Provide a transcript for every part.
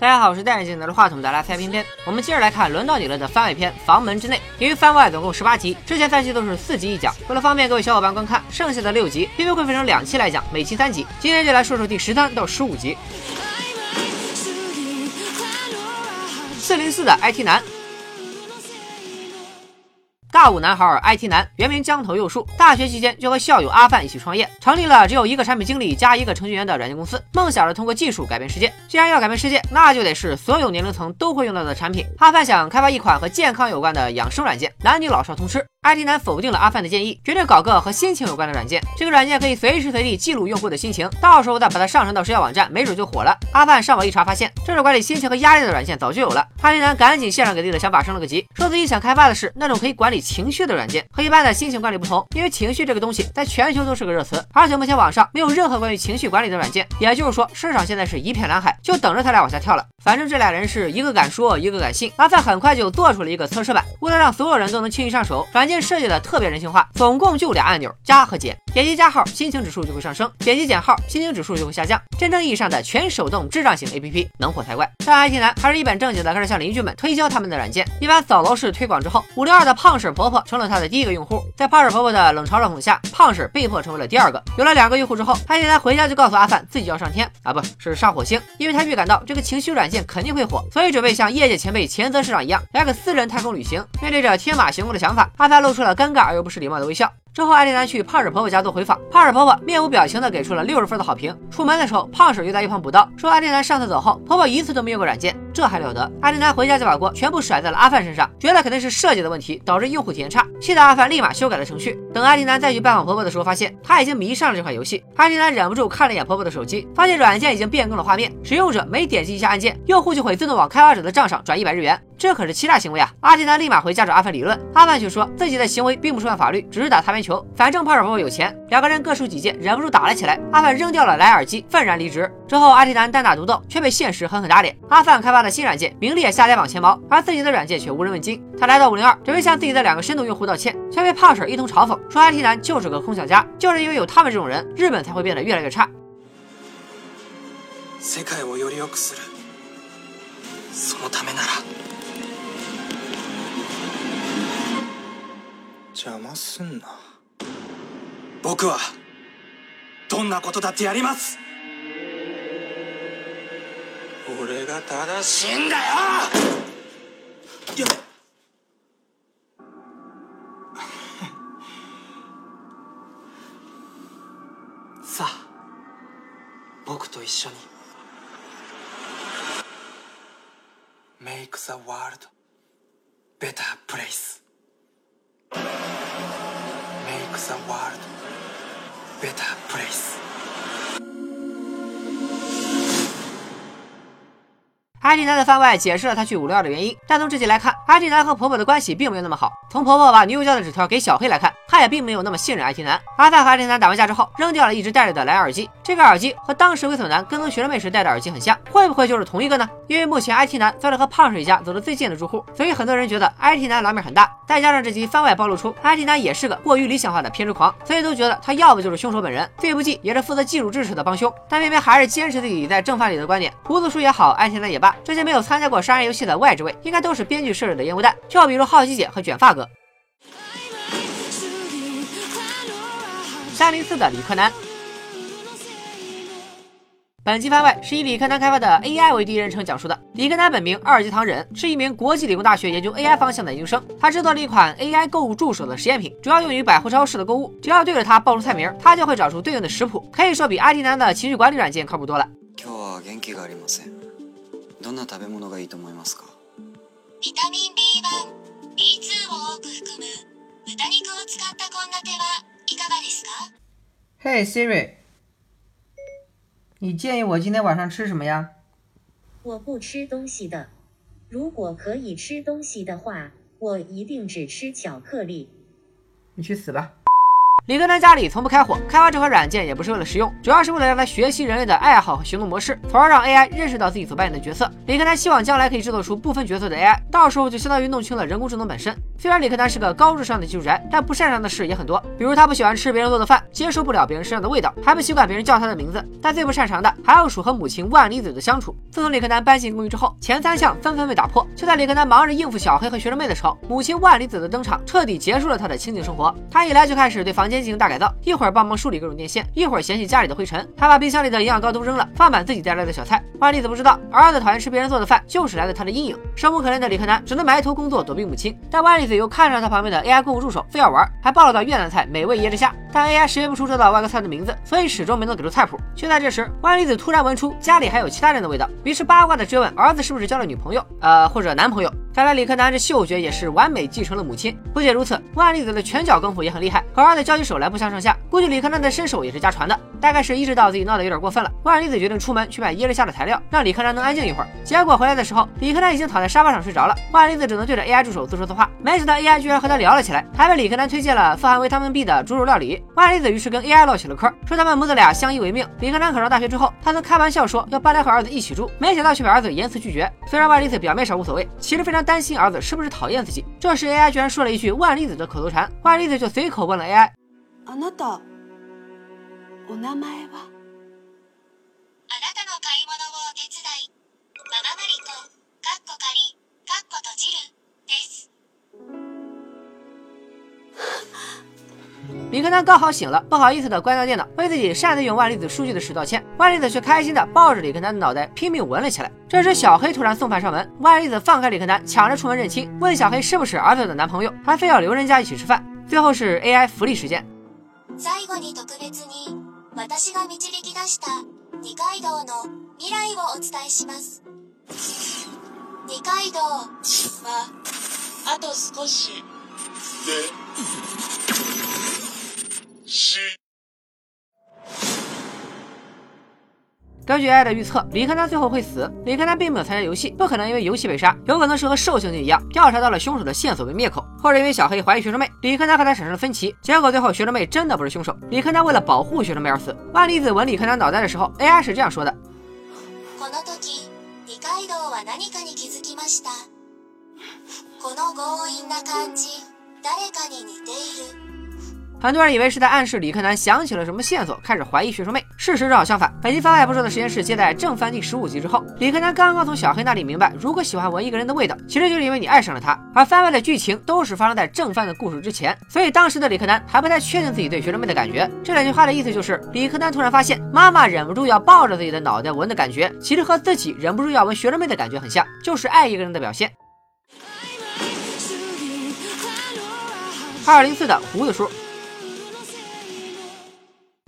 大家好，我是戴眼镜拿着话筒的来猜片片。我们接着来看轮到你了的番外篇《房门之内》。由于番外总共十八集，之前三期都是四集一讲，为了方便各位小伙伴观看，剩下的六集偏偏会分成两期来讲，每期三集。今天就来说说第十三到十五集。四零四的 IT 男。大五男孩儿 IT 男原名江头佑树，大学期间就和校友阿范一起创业，成立了只有一个产品经理加一个程序员的软件公司，梦想着通过技术改变世界。既然要改变世界，那就得是所有年龄层都会用到的产品。阿范想开发一款和健康有关的养生软件，男女老少通吃。IT 男否定了阿范的建议，决定搞个和心情有关的软件。这个软件可以随时随地记录用户的心情，到时候再把它上传到社交网站，没准就火了。阿范上网一查，发现这种管理心情和压力的软件早就有了。IT 男赶紧线上给自己的想法升了个级，说自己想开发的是那种可以管理情绪的软件，和一般的心情管理不同，因为情绪这个东西在全球都是个热词，而且目前网上没有任何关于情绪管理的软件，也就是说市场现在是一片蓝海，就等着他俩往下跳了。反正这俩人是一个敢说，一个敢信。阿范很快就做出了一个测试版，为了让所有人都能轻易上手，软件件设计的特别人性化，总共就俩按钮，加和减。点击加号，心情指数就会上升；点击减号，心情指数就会下降。真正意义上的全手动智障型 APP，能火才怪。但 IT 男还是一本正经的开始向邻居们推销他们的软件。一番扫楼式推广之后，五六二的胖婶婆婆成了他的第一个用户。在胖婶婆婆的冷嘲热讽下，胖婶被迫成为了第二个。有了两个用户之后，IT 男回家就告诉阿范自己要上天啊，不是上火星，因为他预感到这个情绪软件肯定会火，所以准备像业界前辈钱泽市长一样来个私人太空旅行。面对着天马行空的想法，阿范露出了尴尬而又不失礼貌的微笑。之后，艾丽娜去胖婶婆婆家做回访，胖婶婆婆面无表情的给出了六十分的好评。出门的时候，胖婶又在一旁补刀，说艾丽娜上次走后，婆婆一次都没用过软件，这还了得？艾丽娜回家就把锅全部甩在了阿范身上，觉得肯定是设计的问题导致用户体验差，气得阿范立马修改了程序。等艾丽娜再去拜访婆婆的时候，发现她已经迷上了这款游戏。艾丽娜忍不住看了一眼婆婆的手机，发现软件已经变更了画面，使用者每点击一下按键，用户就会自动往开发者的账上转一百日元。这可是欺诈行为啊！阿丽娜立马回家找阿范理论，阿范却说自己的行为并不触犯法律，只是打擦边球。反正胖婶婆婆有钱，两个人各抒己见，忍不住打了起来。阿范扔掉了蓝牙耳机，愤然离职。之后，阿丽男单打独斗，却被现实狠狠打脸。阿范开发的新软件名利也下跌往前茅，而自己的软件却无人问津。他来到五零二，准备向自己的两个深度用户道歉，却被胖婶一通嘲讽，说阿丽男就是个空想家，就是因为有他们这种人，日本才会变得越来越差。世界をより良くする。そのためなら。 邪魔すんな。僕はどんなことだってやります。俺が正しいんだよ。やさあ僕と一緒に。Make the world better place the world better place. 阿蒂男的番外解释了他去五六二的原因，但从这集来看，阿蒂男和婆婆的关系并没有那么好。从婆婆把女友交的纸条给小黑来看，他也并没有那么信任阿蒂男。阿范和阿蒂男打完架之后，扔掉了一直戴着的蓝牙耳机。这个耳机和当时猥琐男跟踪学生妹时戴的耳机很像，会不会就是同一个呢？因为目前 IT 男算是和胖婶一家走的最近的住户，所以很多人觉得 IT 男老面很大。再加上这集番外暴露出 IT 男也是个过于理想化的偏执狂，所以都觉得他要不就是凶手本人，最不济也是负责技术支持的帮凶。但偏偏还是坚持自己在正犯里的观点。胡子叔也好，IT 男也罢，这些没有参加。过杀人游戏的外置位，应该都是编剧设置的烟雾弹，就比如好奇姐和卷发哥。三零四的理科男，本期番外是以理科男开发的 AI 为第一人称讲述的。理科男本名二级唐忍，是一名国际理工大学研究 AI 方向的研究生。他制作了一款 AI 购物助手的实验品，主要用于百货超市的购物。只要对着它报出菜名，它就会找出对应的食谱。可以说比阿迪男的情绪管理软件靠谱多了。どんな食べ物がいいと思いますかビタミン B1、B2 を多く含む豚肉を使った献立はいかがですか Hey Siri，你建议我今天晚上吃什么呀？我不吃东西的。如果可以吃东西的话，我一定只吃巧克力。你去死吧！ 李德南家里从不开火，开发这款软件也不是为了实用，主要是为了让他学习人类的爱好和行动模式，从而让 AI 认识到自己所扮演的角色。李德南希望将来可以制作出不分角色的 AI，到时候就相当于弄清了人工智能本身。虽然李克南是个高智商的技术宅，但不擅长的事也很多，比如他不喜欢吃别人做的饭，接受不了别人身上的味道，还不习惯别人叫他的名字。但最不擅长的还要数和母亲万里子的相处。自从李克南搬进公寓之后，前三项纷纷被打破。就在李克南忙着应付小黑和学生妹的时候，母亲万里子的登场彻底结束了他的清静生活。他一来就开始对房间进行大改造，一会儿帮忙梳理各种电线，一会儿嫌弃家里的灰尘，还把冰箱里的营养膏都扔了，放满自己带来的小菜。万里子不知道，儿子讨厌吃别人做的饭，就是来自他的阴影。生无可恋的李克南只能埋头工作，躲避母亲。但万里子又看上他旁边的 AI 购物助手，非要玩，还报了道越南菜美味椰汁虾。但 AI 识别不出这道外国菜的名字，所以始终没能给出菜谱。就在这时，万里子突然闻出家里还有其他人的味道，于是八卦的追问儿子是不是交了女朋友，呃，或者男朋友。看来李克南这嗅觉也是完美继承了母亲。不仅如此，万里子的拳脚功夫也很厉害，和儿子交起手来不相上下。估计李克南的身手也是家传的。大概是意识到自己闹得有点过分了，万里子决定出门去买椰子虾的材料，让李克南能安静一会儿。结果回来的时候，李克南已经躺在沙发上睡着了，万里子只能对着 AI 助手自说自话。没想到 AI 居然和他聊了起来，还被李克南推荐了富含维他命 B 的猪肉料理。万里子于是跟 AI 唠起了嗑，说他们母子俩相依为命。李克南考上大学之后，他曾开玩笑说要搬来和儿子一起住，没想到却被儿子严词拒绝。虽然万里子表面上无所谓，其实非常担心儿子是不是讨厌自己。这时 AI 居然说了一句万丽子的口头禅，万丽子就随口问了 AI。李克南刚好醒了，不好意思的关掉电脑，为自己擅自用万里子数据的事道歉。万里子却开心的抱着李克南的脑袋拼命闻了起来。这时小黑突然送饭上门，万里子放开李克南，抢着出门认亲，问小黑是不是儿子的男朋友，还非要留人家一起吃饭。最后是 AI 福利时间。根据 AI 的预测，李克南最后会死。李克南并没有参加游戏，不可能因为游戏被杀，有可能是和受刑警一样，调查到了凶手的线索被灭口，或者因为小黑怀疑学生妹，李克南和他产生了分歧，结果最后学生妹真的不是凶手，李克南为了保护学生妹而死。万里子吻李克南脑袋的时候，AI 是这样说的。很多人以为是在暗示李克南想起了什么线索，开始怀疑学生妹。事实正好相反。本期番外播出的时间是接在正番第十五集之后，李克南刚刚从小黑那里明白，如果喜欢闻一个人的味道，其实就是因为你爱上了他。而番外的剧情都是发生在正番的故事之前，所以当时的李克南还不太确定自己对学生妹的感觉。这两句话的意思就是，李克南突然发现妈妈忍不住要抱着自己的脑袋闻的感觉，其实和自己忍不住要闻学生妹的感觉很像，就是爱一个人的表现。二零四的胡子叔。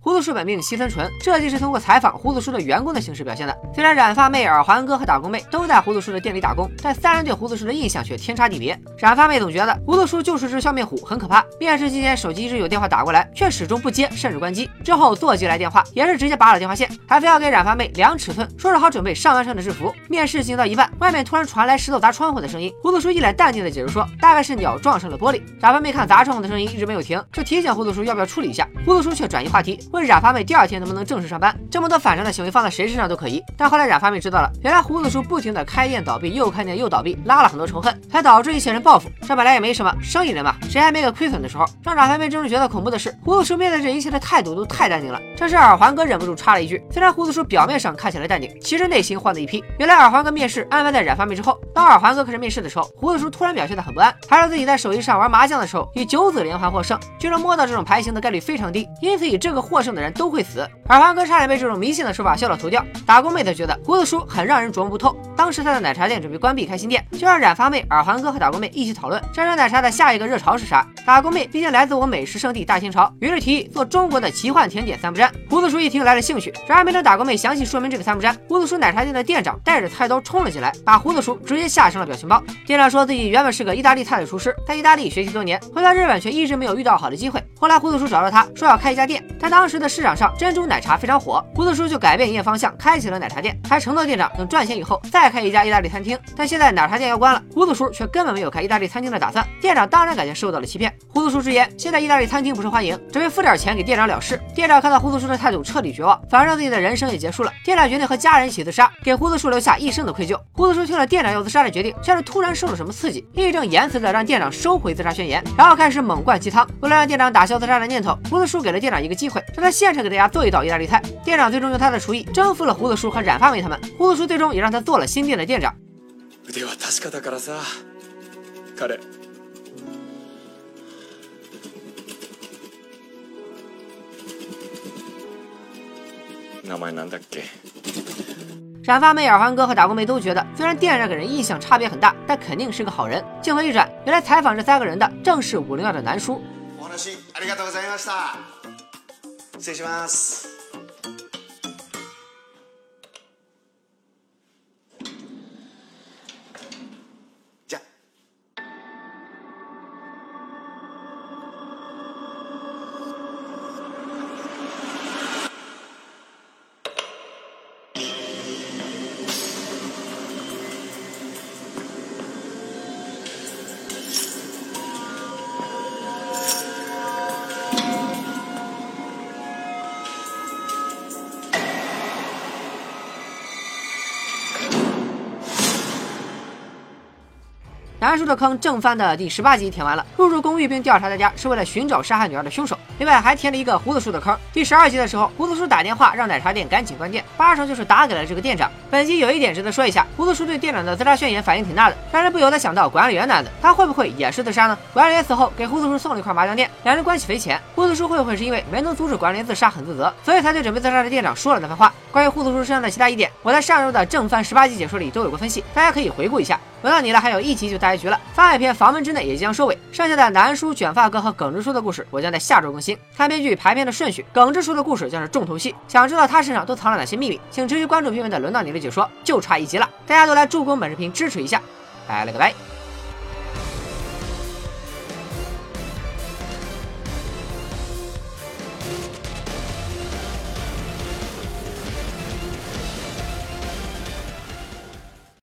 胡子叔本命西村纯，这集是通过采访胡子叔的员工的形式表现的。虽然染发妹、耳环哥和打工妹都在胡子叔的店里打工，但三人对胡子叔的印象却天差地别。染发妹总觉得胡子叔就是只笑面虎，很可怕。面试期间手机一直有电话打过来，却始终不接，甚至关机。之后座机来电话，也是直接拔了电话线，还非要给染发妹量尺寸，说是好准备上班穿的制服。面试进行到一半，外面突然传来石头砸窗户的声音。胡子叔一脸淡定的解释说，大概是鸟撞上了玻璃。染发妹看砸窗户的声音一直没有停，就提醒胡子叔要不要处理一下。胡子叔却转移话题。问染发妹第二天能不能正式上班？这么多反常的行为放在谁身上都可疑。但后来染发妹知道了，原来胡子叔不停的开店倒闭，又开店又倒闭，拉了很多仇恨，才导致一些人报复。这本来也没什么，生意人嘛，谁还没个亏损的时候？让染发妹真正觉得恐怖的是，胡子叔面对这一切的态度都太淡定了。这时耳环哥忍不住插了一句：虽然胡子叔表面上看起来淡定，其实内心慌的一批。原来耳环哥面试安排在染发妹之后，当耳环哥开始面试的时候，胡子叔突然表现的很不安，还说自己在手机上玩麻将的时候以九子连环获胜，据说摸到这种牌型的概率非常低，因此以这个获获胜的人都会死。耳环哥差点被这种迷信的说法笑到头掉。打工妹则觉得胡子叔很让人琢磨不透。当时他的奶茶店准备关闭开新店，就让染发妹、耳环哥和打工妹一起讨论山山奶茶的下一个热潮是啥。打工妹毕竟来自我美食圣地大清朝，于是提议做中国的奇幻甜点三不沾。胡子叔一听来了兴趣，然而没等打工妹详细说明这个三不沾，胡子叔奶茶店的店长带着菜刀冲了进来，把胡子叔直接吓成了表情包。店长说自己原本是个意大利菜的厨师，在意大利学习多年，回到日本却一直没有遇到好的机会。后来胡子叔找到他说要开一家店，但当当时的市场上珍珠奶茶非常火。胡子叔就改变营业方向，开起了奶茶店，还承诺店长等赚钱以后再再开一家意大利餐厅。但现在奶茶店要关了，胡子叔却根本没有开意大利餐厅的打算。店长当然感觉受到了欺骗。胡子叔直言，现在意大利餐厅不受欢迎，准备付点钱给店长了事。店长看到胡子叔的态度，彻底绝望，反正自己的人生也结束了。店长决定和家人一起自杀，给胡子叔留下一生的愧疚。胡子叔听了店长要自杀的决定，像是突然受了什么刺激，义正言辞的让店长收回自杀宣言，然后开始猛灌鸡汤。为了让店长打消自杀的念头，胡子叔给了店长一个机会，让他现场给大家做一道意大利菜。店长最终用他的厨艺征服了胡子叔和染发妹他们。胡子叔最终也让他做了新店的店长。腕は確かだからさ彼名前なんだっけ染发妹、耳环哥和打工妹都觉得，虽然店长给人印象差别很大，但肯定是个好人。镜头一转，原来采访这三个人的正是五零二的南叔。 失礼します。南叔的坑正番的第十八集填完了，入住公寓并调查大家是为了寻找杀害女儿的凶手。另外还填了一个胡子叔的坑。第十二集的时候，胡子叔打电话让奶茶店赶紧关店，八成就是打给了这个店长。本集有一点值得说一下，胡子叔对店长的自杀宣言反应挺大的，让人不由得想到管理员男子，他会不会也是自杀呢？管理员死后给胡子叔送了一块麻将垫，两人关系匪浅。胡子叔会不会是因为没能阻止管理员自杀很自责，所以才对准备自杀的店长说了那番话？关于胡子叔身上的其他疑点，我在上周的正番十八集解说里都有过分析，大家可以回顾一下。轮到你了，还有一集就大结局了。番外篇房门之内也即将收尾，剩下的南叔、卷发哥和耿直叔的故事，我将在下周更新。看编剧排片的顺序，耿直叔的故事将是重头戏。想知道他身上都藏了哪些秘密，请持续关注评论的轮到你了解说，就差一集了。大家都来助攻本视频支持一下，拜了个拜。